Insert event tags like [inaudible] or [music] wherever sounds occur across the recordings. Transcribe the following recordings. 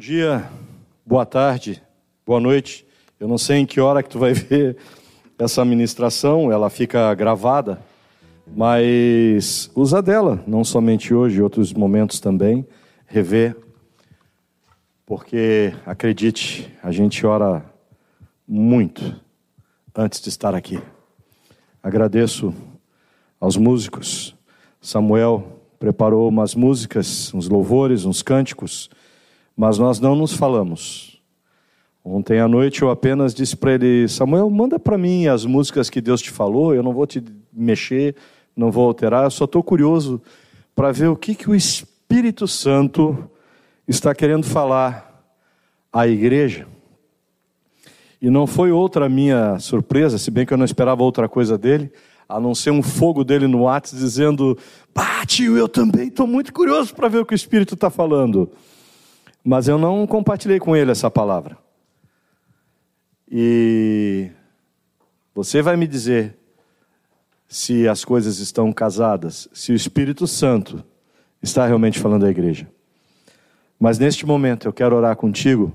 dia, boa tarde, boa noite. Eu não sei em que hora que tu vai [laughs] ver essa ministração, ela fica gravada, mas usa dela, não somente hoje, outros momentos também, rever, porque acredite, a gente ora muito antes de estar aqui. Agradeço aos músicos. Samuel preparou umas músicas, uns louvores, uns cânticos mas nós não nos falamos. Ontem à noite eu apenas disse para ele: Samuel, manda para mim as músicas que Deus te falou, eu não vou te mexer, não vou alterar, eu só estou curioso para ver o que, que o Espírito Santo está querendo falar à igreja. E não foi outra minha surpresa, se bem que eu não esperava outra coisa dele, a não ser um fogo dele no WhatsApp dizendo: Bate, eu também estou muito curioso para ver o que o Espírito está falando. Mas eu não compartilhei com ele essa palavra. E você vai me dizer se as coisas estão casadas, se o Espírito Santo está realmente falando à igreja. Mas neste momento eu quero orar contigo.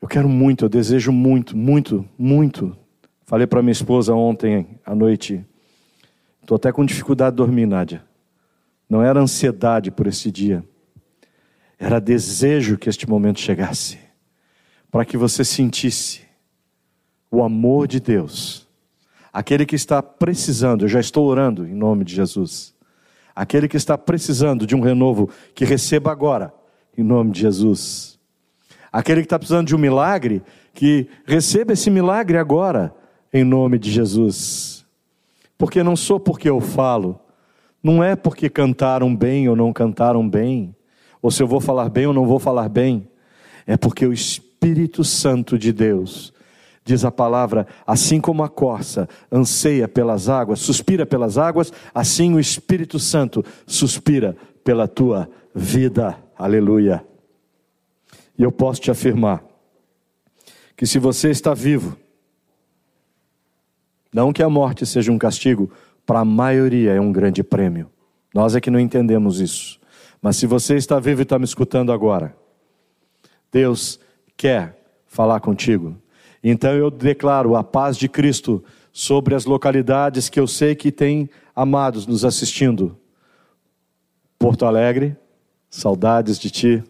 Eu quero muito, eu desejo muito, muito, muito. Falei para minha esposa ontem à noite. Estou até com dificuldade de dormir, Nádia. Não era ansiedade por esse dia. Era desejo que este momento chegasse, para que você sentisse o amor de Deus. Aquele que está precisando, eu já estou orando em nome de Jesus. Aquele que está precisando de um renovo, que receba agora, em nome de Jesus. Aquele que está precisando de um milagre, que receba esse milagre agora, em nome de Jesus. Porque não sou porque eu falo, não é porque cantaram bem ou não cantaram bem, ou se eu vou falar bem ou não vou falar bem, é porque o Espírito Santo de Deus, diz a palavra, assim como a corça anseia pelas águas, suspira pelas águas, assim o Espírito Santo suspira pela tua vida. Aleluia. E eu posso te afirmar que se você está vivo, não que a morte seja um castigo, para a maioria é um grande prêmio. Nós é que não entendemos isso. Mas se você está vivo e está me escutando agora, Deus quer falar contigo. Então eu declaro a paz de Cristo sobre as localidades que eu sei que tem amados nos assistindo. Porto Alegre, saudades de ti.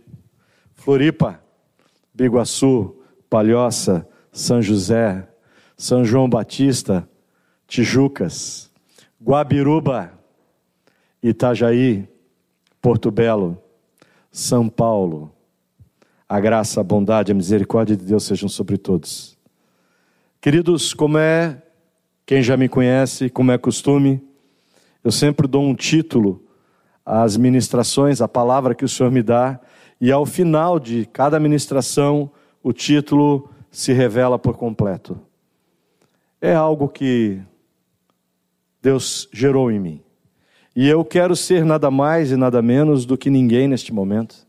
Floripa, Biguaçu, Palhoça, São José, São João Batista, Tijucas, Guabiruba, Itajaí, Porto Belo, São Paulo. A graça, a bondade, a misericórdia de Deus sejam sobre todos. Queridos, como é, quem já me conhece, como é costume, eu sempre dou um título às ministrações, à palavra que o Senhor me dá, e ao final de cada ministração, o título se revela por completo. É algo que Deus gerou em mim. E eu quero ser nada mais e nada menos do que ninguém neste momento.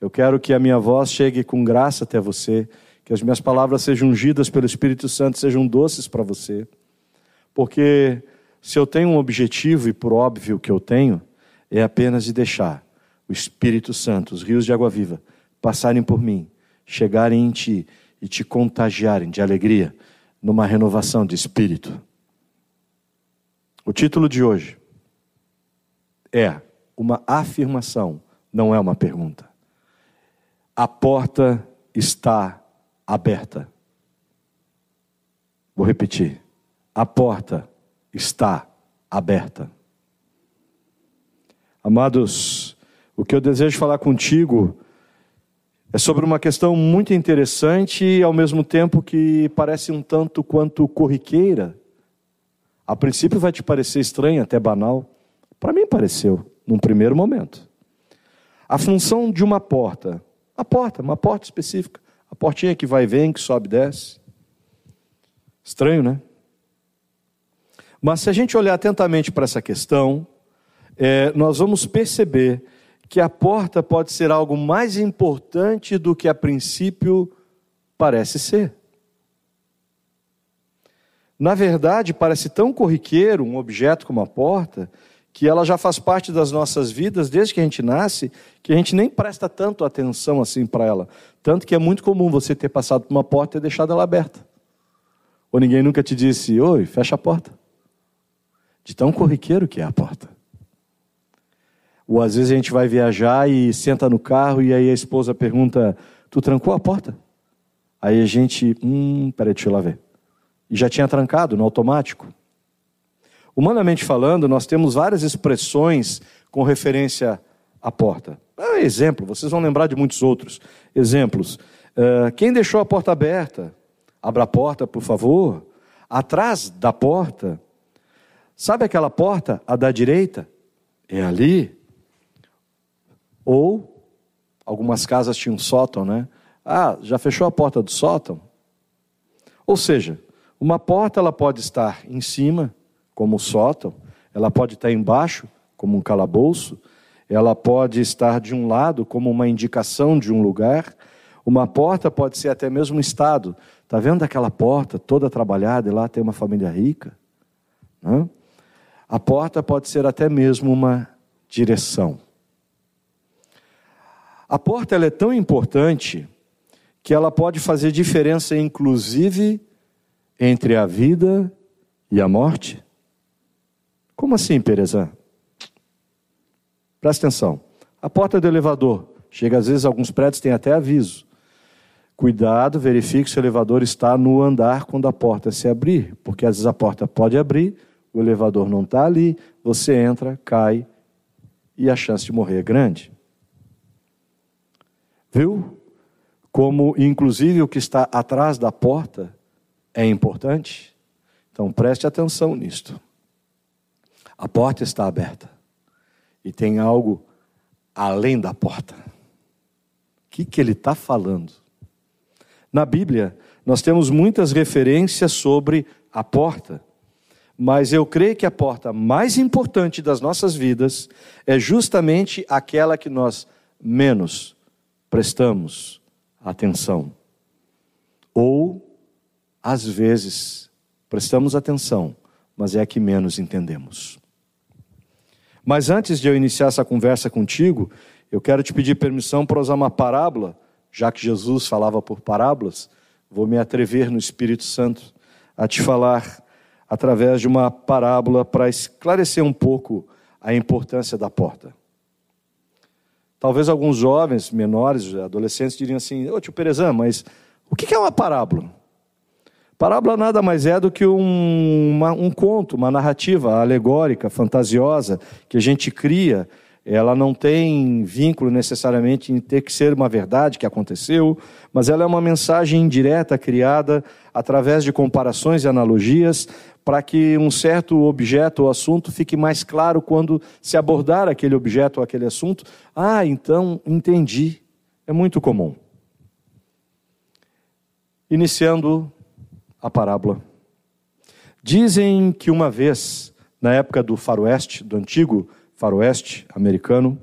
Eu quero que a minha voz chegue com graça até você, que as minhas palavras sejam ungidas pelo Espírito Santo, sejam doces para você. Porque se eu tenho um objetivo, e por óbvio que eu tenho, é apenas de deixar o Espírito Santo, os rios de água viva, passarem por mim, chegarem em ti e te contagiarem de alegria numa renovação de espírito. O título de hoje é uma afirmação, não é uma pergunta. A porta está aberta. Vou repetir. A porta está aberta. Amados, o que eu desejo falar contigo é sobre uma questão muito interessante e ao mesmo tempo que parece um tanto quanto corriqueira. A princípio vai te parecer estranha, até banal. Para mim pareceu, num primeiro momento. A função de uma porta, a porta, uma porta específica, a portinha que vai e vem, que sobe e desce. Estranho, né? Mas se a gente olhar atentamente para essa questão, é, nós vamos perceber que a porta pode ser algo mais importante do que a princípio parece ser. Na verdade, parece tão corriqueiro um objeto como a porta, que ela já faz parte das nossas vidas desde que a gente nasce, que a gente nem presta tanto atenção assim para ela. Tanto que é muito comum você ter passado por uma porta e deixado ela aberta. Ou ninguém nunca te disse, oi, fecha a porta. De tão corriqueiro que é a porta. Ou às vezes a gente vai viajar e senta no carro e aí a esposa pergunta, tu trancou a porta? Aí a gente, hum, peraí, deixa eu lá ver. E já tinha trancado no automático. Humanamente falando, nós temos várias expressões com referência à porta. Ah, exemplo, vocês vão lembrar de muitos outros exemplos. Uh, quem deixou a porta aberta? Abra a porta, por favor. Atrás da porta, sabe aquela porta, a da direita? É ali. Ou, algumas casas tinham sótão, né? Ah, já fechou a porta do sótão? Ou seja, uma porta ela pode estar em cima, como o sótão, ela pode estar embaixo, como um calabouço, ela pode estar de um lado, como uma indicação de um lugar, uma porta pode ser até mesmo um estado. Está vendo aquela porta toda trabalhada e lá tem uma família rica? A porta pode ser até mesmo uma direção. A porta ela é tão importante que ela pode fazer diferença, inclusive, entre a vida e a morte. Como assim, Perezan? Presta atenção. A porta do elevador. Chega às vezes, alguns prédios têm até aviso. Cuidado, verifique se o elevador está no andar quando a porta se abrir, porque às vezes a porta pode abrir, o elevador não está ali, você entra, cai e a chance de morrer é grande. Viu? Como, inclusive, o que está atrás da porta é importante. Então preste atenção nisto. A porta está aberta e tem algo além da porta. O que, que ele está falando? Na Bíblia, nós temos muitas referências sobre a porta, mas eu creio que a porta mais importante das nossas vidas é justamente aquela que nós menos prestamos atenção. Ou, às vezes, prestamos atenção, mas é a que menos entendemos. Mas antes de eu iniciar essa conversa contigo, eu quero te pedir permissão para usar uma parábola, já que Jesus falava por parábolas, vou me atrever no Espírito Santo a te falar através de uma parábola para esclarecer um pouco a importância da porta. Talvez alguns jovens, menores, adolescentes diriam assim: Ô tio Perezan, mas o que é uma parábola? Parábola nada mais é do que um, uma, um conto, uma narrativa alegórica, fantasiosa, que a gente cria. Ela não tem vínculo necessariamente em ter que ser uma verdade que aconteceu, mas ela é uma mensagem indireta criada através de comparações e analogias para que um certo objeto ou assunto fique mais claro quando se abordar aquele objeto ou aquele assunto. Ah, então entendi. É muito comum. Iniciando a parábola. Dizem que uma vez, na época do faroeste, do antigo faroeste americano,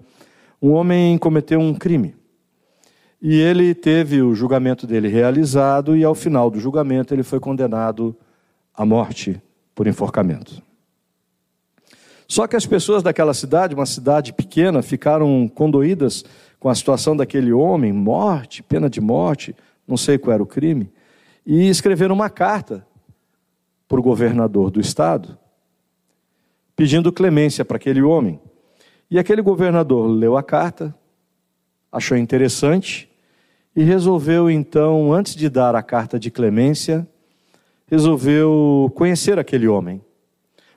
um homem cometeu um crime. E ele teve o julgamento dele realizado, e ao final do julgamento ele foi condenado à morte por enforcamento. Só que as pessoas daquela cidade, uma cidade pequena, ficaram condoídas com a situação daquele homem, morte, pena de morte, não sei qual era o crime e escreveram uma carta para o governador do estado, pedindo clemência para aquele homem. E aquele governador leu a carta, achou interessante e resolveu então, antes de dar a carta de clemência, resolveu conhecer aquele homem.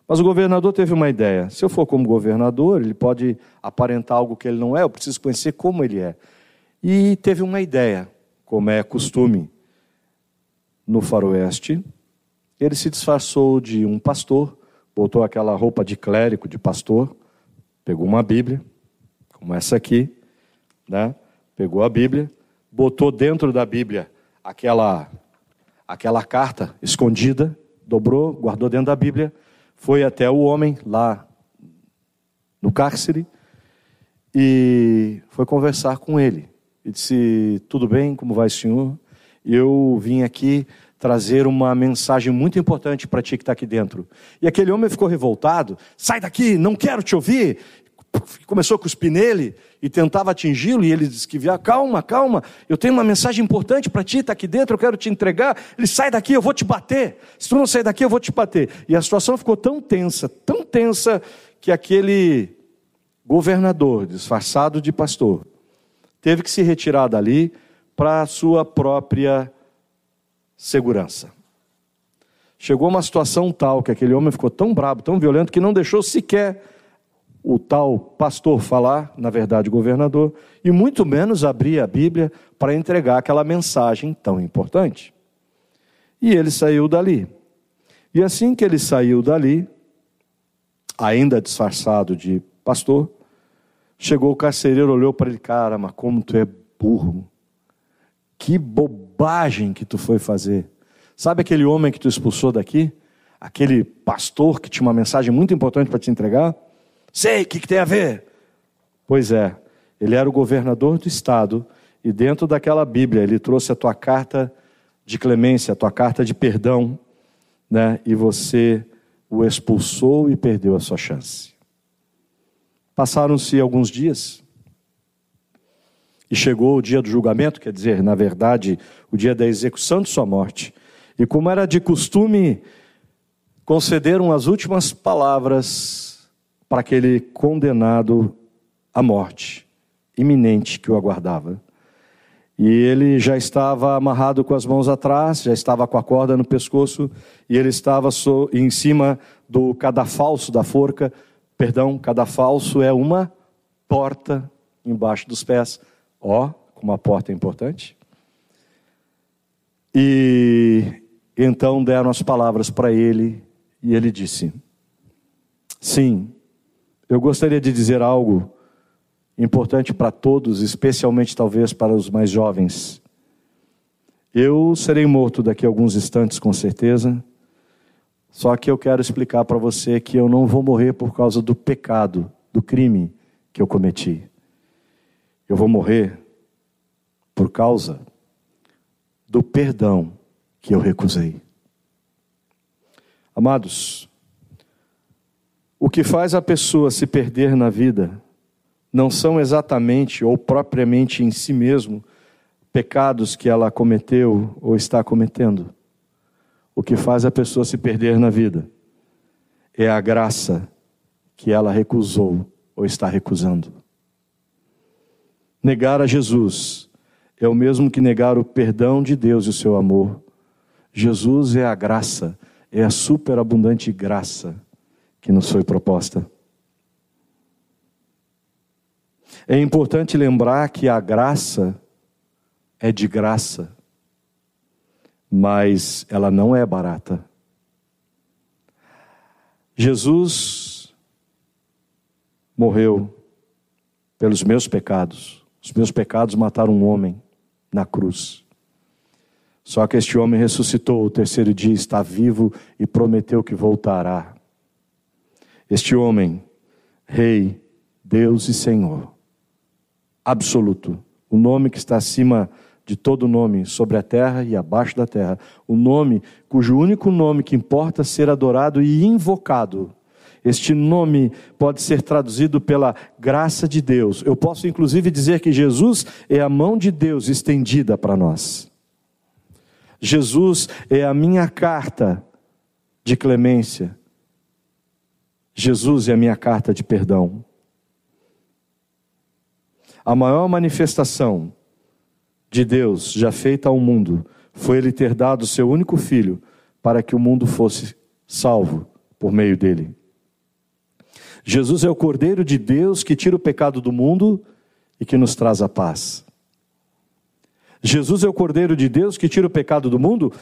Mas o governador teve uma ideia: se eu for como governador, ele pode aparentar algo que ele não é, eu preciso conhecer como ele é. E teve uma ideia, como é costume no faroeste, ele se disfarçou de um pastor, botou aquela roupa de clérigo, de pastor, pegou uma Bíblia, como essa aqui, né? pegou a Bíblia, botou dentro da Bíblia aquela, aquela carta escondida, dobrou, guardou dentro da Bíblia, foi até o homem lá no cárcere e foi conversar com ele. E disse: Tudo bem, como vai, senhor? Eu vim aqui trazer uma mensagem muito importante para ti que está aqui dentro. E aquele homem ficou revoltado: sai daqui, não quero te ouvir. Começou a cuspir nele e tentava atingi-lo, e ele disse que via, calma, calma, eu tenho uma mensagem importante para ti, está aqui dentro, eu quero te entregar. Ele sai daqui, eu vou te bater. Se tu não sair daqui, eu vou te bater. E a situação ficou tão tensa, tão tensa, que aquele governador, disfarçado de pastor, teve que se retirar dali para a sua própria segurança. Chegou uma situação tal que aquele homem ficou tão bravo, tão violento, que não deixou sequer o tal pastor falar, na verdade, governador, e muito menos abrir a Bíblia para entregar aquela mensagem tão importante. E ele saiu dali. E assim que ele saiu dali, ainda disfarçado de pastor, chegou o carcereiro, olhou para ele, cara, mas como tu é burro. Que bobagem que tu foi fazer. Sabe aquele homem que tu expulsou daqui? Aquele pastor que tinha uma mensagem muito importante para te entregar? Sei, o que, que tem a ver? Pois é, ele era o governador do estado e dentro daquela Bíblia ele trouxe a tua carta de clemência, a tua carta de perdão, né? E você o expulsou e perdeu a sua chance. Passaram-se alguns dias, e chegou o dia do julgamento, quer dizer, na verdade, o dia da execução de sua morte. E como era de costume, concederam as últimas palavras para aquele condenado à morte iminente que o aguardava. E ele já estava amarrado com as mãos atrás, já estava com a corda no pescoço, e ele estava em cima do cadafalso da forca. Perdão, cadafalso é uma porta embaixo dos pés Ó, como a porta é importante. E então deram as palavras para ele e ele disse: Sim, eu gostaria de dizer algo importante para todos, especialmente talvez para os mais jovens. Eu serei morto daqui a alguns instantes, com certeza. Só que eu quero explicar para você que eu não vou morrer por causa do pecado, do crime que eu cometi. Eu vou morrer por causa do perdão que eu recusei. Amados, o que faz a pessoa se perder na vida não são exatamente ou propriamente em si mesmo pecados que ela cometeu ou está cometendo. O que faz a pessoa se perder na vida é a graça que ela recusou ou está recusando. Negar a Jesus é o mesmo que negar o perdão de Deus e o seu amor. Jesus é a graça, é a superabundante graça que nos foi proposta. É importante lembrar que a graça é de graça, mas ela não é barata. Jesus morreu pelos meus pecados. Os meus pecados mataram um homem na cruz. Só que este homem ressuscitou o terceiro dia, está vivo e prometeu que voltará. Este homem, Rei, Deus e Senhor, absoluto, o nome que está acima de todo nome sobre a terra e abaixo da terra, o nome cujo único nome que importa ser adorado e invocado este nome pode ser traduzido pela graça de Deus. Eu posso inclusive dizer que Jesus é a mão de Deus estendida para nós. Jesus é a minha carta de clemência. Jesus é a minha carta de perdão. A maior manifestação de Deus já feita ao mundo foi Ele ter dado o seu único filho para que o mundo fosse salvo por meio dele. Jesus é o Cordeiro de Deus que tira o pecado do mundo e que nos traz a paz. Jesus é o Cordeiro de Deus que tira o pecado do mundo,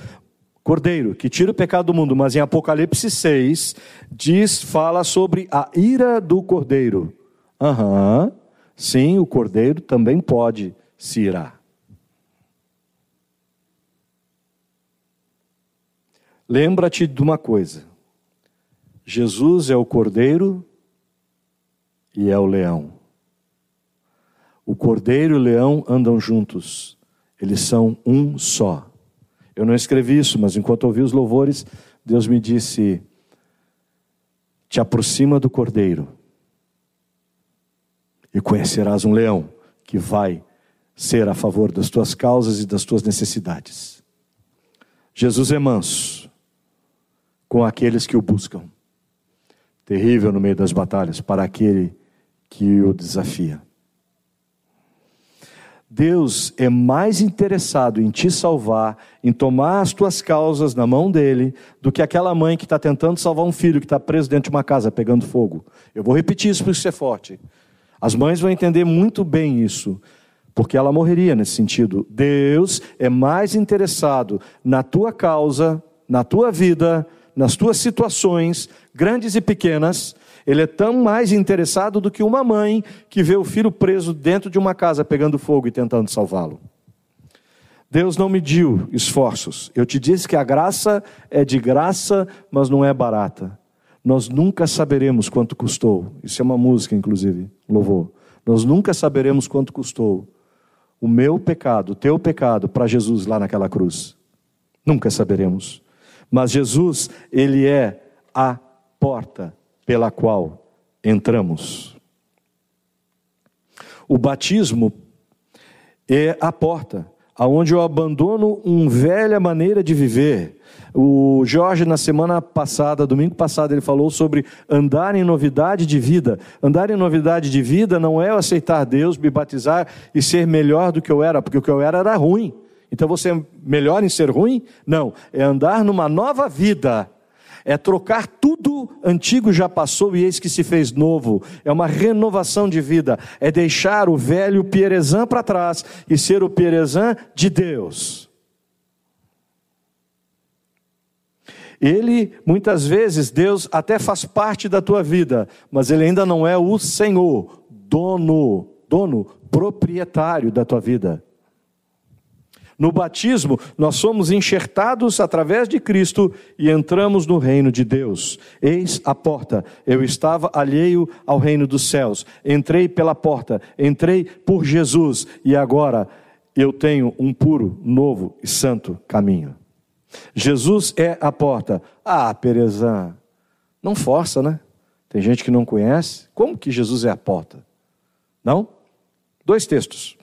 Cordeiro, que tira o pecado do mundo, mas em Apocalipse 6 diz, fala sobre a ira do Cordeiro. Aham, uhum, sim, o Cordeiro também pode se irar. Lembra-te de uma coisa: Jesus é o Cordeiro e é o leão. O cordeiro e o leão andam juntos, eles são um só. Eu não escrevi isso, mas enquanto ouvi os louvores, Deus me disse: Te aproxima do cordeiro e conhecerás um leão que vai ser a favor das tuas causas e das tuas necessidades. Jesus é manso com aqueles que o buscam, terrível no meio das batalhas para aquele que o desafia. Deus é mais interessado em te salvar, em tomar as tuas causas na mão dele, do que aquela mãe que está tentando salvar um filho que está preso dentro de uma casa pegando fogo. Eu vou repetir isso para ser forte. As mães vão entender muito bem isso, porque ela morreria nesse sentido. Deus é mais interessado na tua causa, na tua vida, nas tuas situações, grandes e pequenas. Ele é tão mais interessado do que uma mãe que vê o filho preso dentro de uma casa pegando fogo e tentando salvá-lo. Deus não mediu esforços. Eu te disse que a graça é de graça, mas não é barata. Nós nunca saberemos quanto custou. Isso é uma música, inclusive, louvor. Nós nunca saberemos quanto custou o meu pecado, o teu pecado, para Jesus lá naquela cruz. Nunca saberemos. Mas Jesus, Ele é a porta pela qual entramos. O batismo é a porta aonde eu abandono uma velha maneira de viver. O Jorge, na semana passada, domingo passado, ele falou sobre andar em novidade de vida. Andar em novidade de vida não é aceitar Deus, me batizar e ser melhor do que eu era, porque o que eu era era ruim. Então você é melhor em ser ruim? Não, é andar numa nova vida é trocar tudo antigo já passou e eis que se fez novo. É uma renovação de vida. É deixar o velho Pierezan para trás e ser o Pierezan de Deus. Ele, muitas vezes, Deus até faz parte da tua vida, mas ele ainda não é o Senhor, dono, dono, proprietário da tua vida. No batismo, nós somos enxertados através de Cristo e entramos no reino de Deus. Eis a porta. Eu estava alheio ao reino dos céus. Entrei pela porta, entrei por Jesus e agora eu tenho um puro, novo e santo caminho. Jesus é a porta. Ah, Perezan, não força, né? Tem gente que não conhece. Como que Jesus é a porta? Não? Dois textos.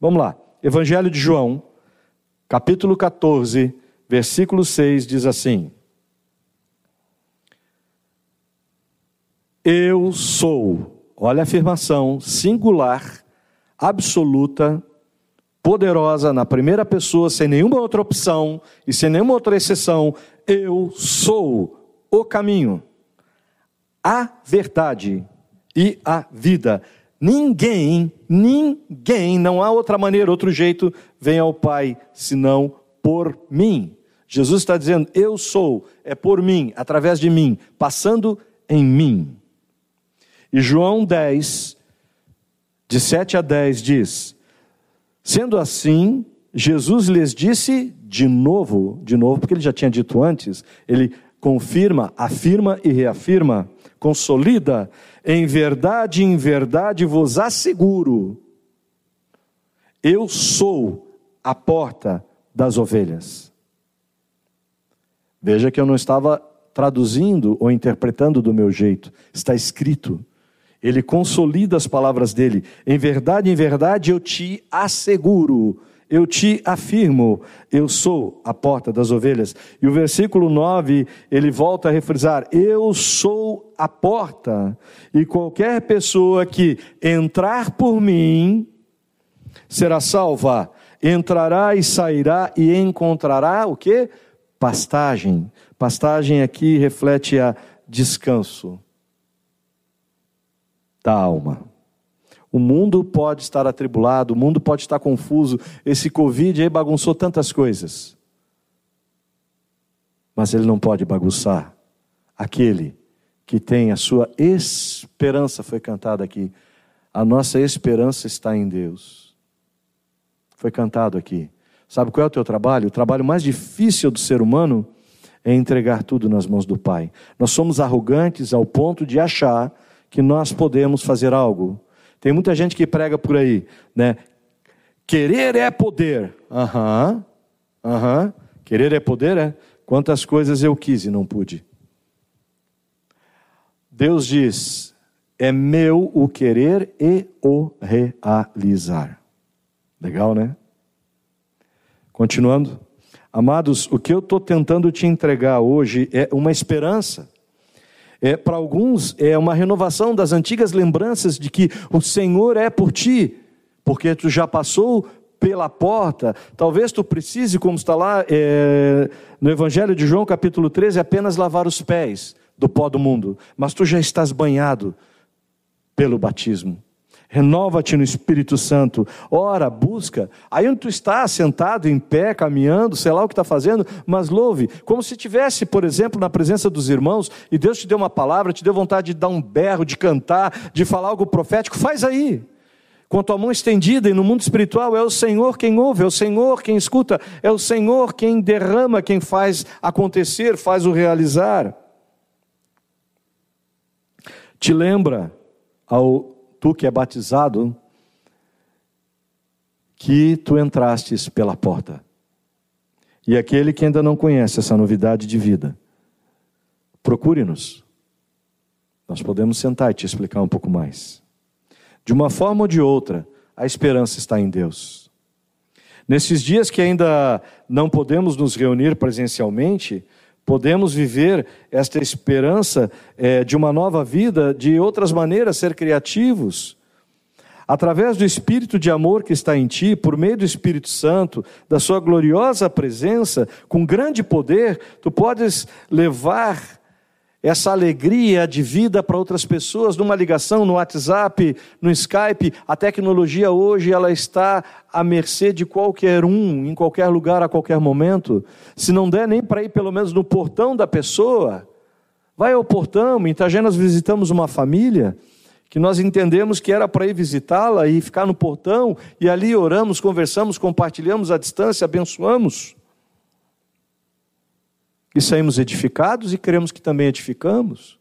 Vamos lá. Evangelho de João, capítulo 14, versículo 6 diz assim: Eu sou, olha a afirmação singular, absoluta, poderosa, na primeira pessoa, sem nenhuma outra opção e sem nenhuma outra exceção. Eu sou o caminho, a verdade e a vida. Ninguém, ninguém, não há outra maneira, outro jeito, vem ao Pai senão por mim. Jesus está dizendo: Eu sou, é por mim, através de mim, passando em mim. E João 10, de 7 a 10 diz: Sendo assim, Jesus lhes disse de novo, de novo, porque ele já tinha dito antes, ele confirma, afirma e reafirma, consolida em verdade, em verdade vos asseguro, eu sou a porta das ovelhas. Veja que eu não estava traduzindo ou interpretando do meu jeito, está escrito. Ele consolida as palavras dele. Em verdade, em verdade, eu te asseguro, eu te afirmo, eu sou a porta das ovelhas. E o versículo 9, ele volta a refrisar: Eu sou a porta, e qualquer pessoa que entrar por mim será salva. Entrará e sairá e encontrará o que? Pastagem. Pastagem aqui reflete a descanso da alma. O mundo pode estar atribulado, o mundo pode estar confuso. Esse Covid aí bagunçou tantas coisas. Mas ele não pode bagunçar aquele que tem a sua esperança, foi cantado aqui. A nossa esperança está em Deus. Foi cantado aqui. Sabe qual é o teu trabalho? O trabalho mais difícil do ser humano é entregar tudo nas mãos do Pai. Nós somos arrogantes ao ponto de achar que nós podemos fazer algo tem muita gente que prega por aí, né? Querer é poder. Aham, uhum, aham. Uhum. Querer é poder, é? Quantas coisas eu quis e não pude. Deus diz: é meu o querer e o realizar. Legal, né? Continuando. Amados, o que eu estou tentando te entregar hoje é uma esperança. É, Para alguns, é uma renovação das antigas lembranças de que o Senhor é por ti, porque tu já passou pela porta. Talvez tu precise, como está lá é, no Evangelho de João, capítulo 13, apenas lavar os pés do pó do mundo, mas tu já estás banhado pelo batismo. Renova-te no Espírito Santo. Ora, busca. Aí onde tu está, sentado, em pé, caminhando, sei lá o que está fazendo, mas louve. Como se tivesse, por exemplo, na presença dos irmãos, e Deus te deu uma palavra, te deu vontade de dar um berro, de cantar, de falar algo profético, faz aí. Com a tua mão estendida, e no mundo espiritual é o Senhor quem ouve, é o Senhor quem escuta, é o Senhor quem derrama, quem faz acontecer, faz o realizar. Te lembra ao tu que é batizado, que tu entrastes pela porta. E aquele que ainda não conhece essa novidade de vida, procure-nos. Nós podemos sentar e te explicar um pouco mais. De uma forma ou de outra, a esperança está em Deus. Nesses dias que ainda não podemos nos reunir presencialmente, Podemos viver esta esperança é, de uma nova vida de outras maneiras, ser criativos. Através do Espírito de amor que está em ti, por meio do Espírito Santo, da Sua gloriosa presença, com grande poder, tu podes levar essa alegria de vida para outras pessoas, numa ligação, no WhatsApp, no Skype. A tecnologia hoje ela está à mercê de qualquer um, em qualquer lugar, a qualquer momento. Se não der nem para ir pelo menos no portão da pessoa, vai ao portão. Em Itagé nós visitamos uma família que nós entendemos que era para ir visitá-la e ficar no portão, e ali oramos, conversamos, compartilhamos à distância, abençoamos e saímos edificados e cremos que também edificamos.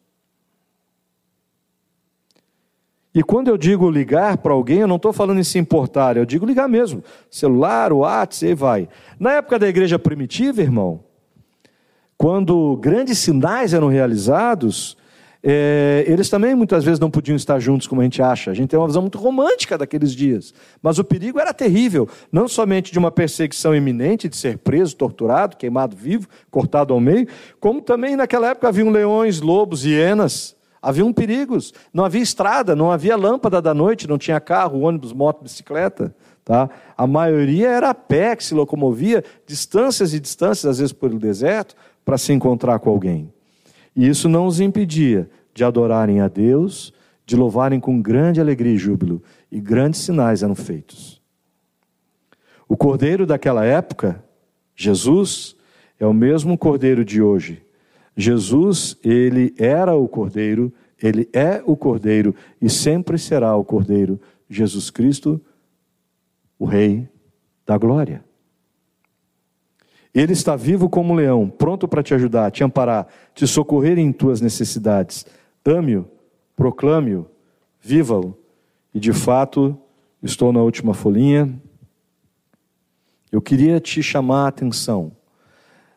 E quando eu digo ligar para alguém, eu não estou falando em se importar, eu digo ligar mesmo. Celular, WhatsApp, e vai. Na época da igreja primitiva, irmão, quando grandes sinais eram realizados, é, eles também muitas vezes não podiam estar juntos como a gente acha. A gente tem uma visão muito romântica daqueles dias. Mas o perigo era terrível, não somente de uma perseguição iminente, de ser preso, torturado, queimado vivo, cortado ao meio, como também naquela época haviam leões, lobos, hienas. Haviam perigos, não havia estrada, não havia lâmpada da noite, não tinha carro, ônibus, moto, bicicleta. Tá? A maioria era a pé que se locomovia, distâncias e distâncias, às vezes pelo deserto, para se encontrar com alguém. E isso não os impedia de adorarem a Deus, de louvarem com grande alegria e júbilo, e grandes sinais eram feitos. O cordeiro daquela época, Jesus, é o mesmo cordeiro de hoje. Jesus, ele era o cordeiro, ele é o cordeiro e sempre será o cordeiro. Jesus Cristo, o Rei da glória. Ele está vivo como um leão, pronto para te ajudar, te amparar, te socorrer em tuas necessidades. Ame-o, proclame-o, viva-o. E de fato, estou na última folhinha. Eu queria te chamar a atenção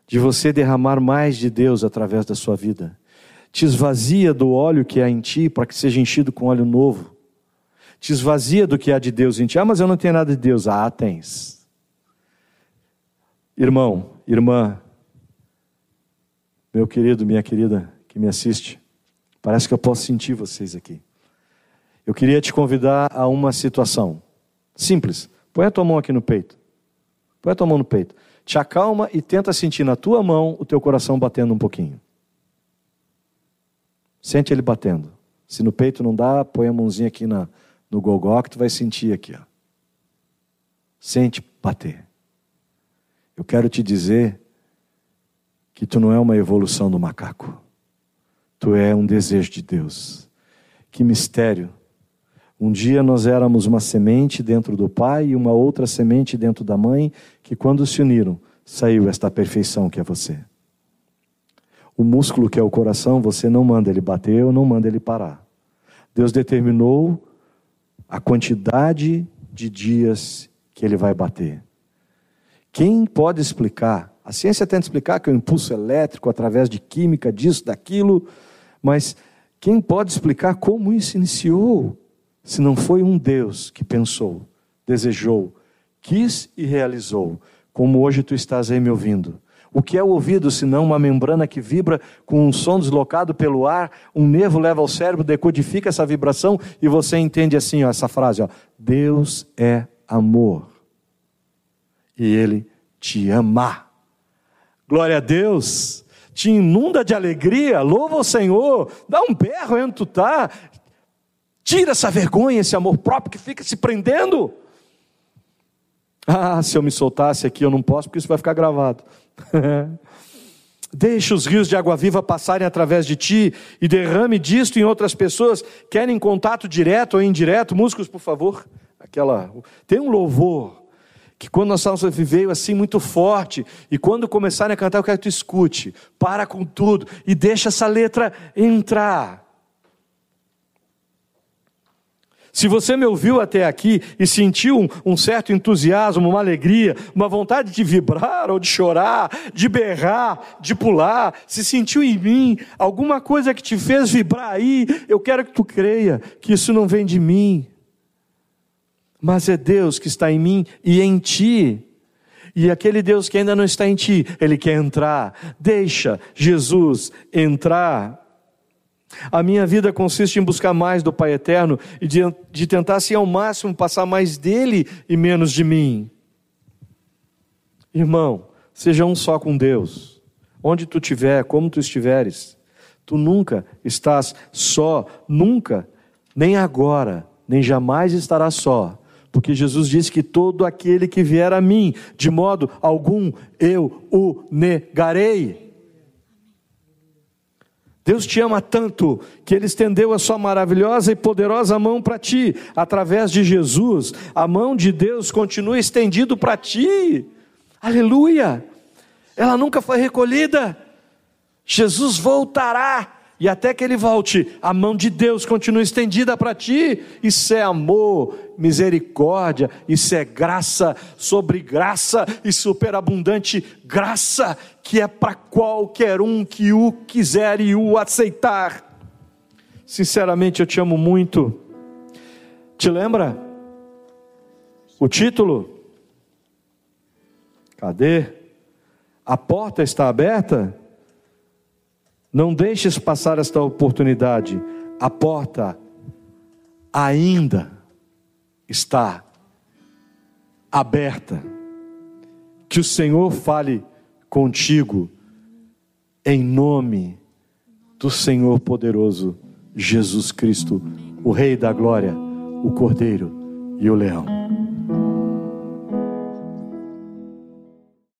de você derramar mais de Deus através da sua vida. Te esvazia do óleo que há em ti para que seja enchido com óleo novo. Te esvazia do que há de Deus em ti. Ah, mas eu não tenho nada de Deus. Ah, tens. Irmão, irmã, meu querido, minha querida que me assiste, parece que eu posso sentir vocês aqui. Eu queria te convidar a uma situação simples. Põe a tua mão aqui no peito. Põe a tua mão no peito. Te acalma e tenta sentir na tua mão o teu coração batendo um pouquinho. Sente ele batendo. Se no peito não dá, põe a mãozinha aqui na, no gogó que tu vai sentir aqui. Ó. Sente bater. Eu quero te dizer que tu não é uma evolução do macaco. Tu é um desejo de Deus. Que mistério. Um dia nós éramos uma semente dentro do pai e uma outra semente dentro da mãe, que quando se uniram, saiu esta perfeição que é você. O músculo que é o coração, você não manda ele bater ou não manda ele parar. Deus determinou a quantidade de dias que ele vai bater. Quem pode explicar A ciência tenta explicar que é o impulso elétrico através de química, disso, daquilo, mas quem pode explicar como isso iniciou? Se não foi um Deus que pensou, desejou, quis e realizou, como hoje tu estás aí me ouvindo. O que é o ouvido, senão uma membrana que vibra com um som deslocado pelo ar, um nervo leva ao cérebro, decodifica essa vibração e você entende assim, ó, essa frase, ó, Deus é amor. E ele te ama. Glória a Deus. Te inunda de alegria, louva o Senhor, dá um berro onde tu tá. Tira essa vergonha, esse amor próprio que fica se prendendo. Ah, se eu me soltasse aqui, eu não posso, porque isso vai ficar gravado. [laughs] Deixe os rios de água viva passarem através de ti e derrame disto em outras pessoas. Querem contato direto ou indireto? Músicos, por favor. Aquela. Tem um louvor que quando nós estamos veio assim muito forte e quando começarem a cantar eu quero que tu escute. Para com tudo e deixa essa letra entrar. Se você me ouviu até aqui e sentiu um, um, certo entusiasmo, uma alegria, uma vontade de vibrar ou de chorar, de berrar, de pular, se sentiu em mim alguma coisa que te fez vibrar aí, eu quero que tu creia que isso não vem de mim, mas é Deus que está em mim e em ti. E aquele Deus que ainda não está em ti, ele quer entrar. Deixa Jesus entrar. A minha vida consiste em buscar mais do Pai Eterno e de, de tentar, assim, ao máximo, passar mais dele e menos de mim. Irmão, seja um só com Deus. Onde tu estiver, como tu estiveres, tu nunca estás só, nunca, nem agora, nem jamais estarás só. Porque Jesus disse que todo aquele que vier a mim, de modo algum eu o negarei. Deus te ama tanto que Ele estendeu a sua maravilhosa e poderosa mão para ti, através de Jesus. A mão de Deus continua estendida para ti. Aleluia! Ela nunca foi recolhida. Jesus voltará e até que ele volte, a mão de Deus continua estendida para ti. Isso é amor, misericórdia, isso é graça sobre graça e superabundante graça, que é para qualquer um que o quiser e o aceitar. Sinceramente, eu te amo muito. Te lembra? O título? Cadê? A porta está aberta? Não deixes passar esta oportunidade. A porta ainda está aberta. Que o Senhor fale contigo em nome do Senhor poderoso Jesus Cristo, o Rei da Glória, o Cordeiro e o Leão.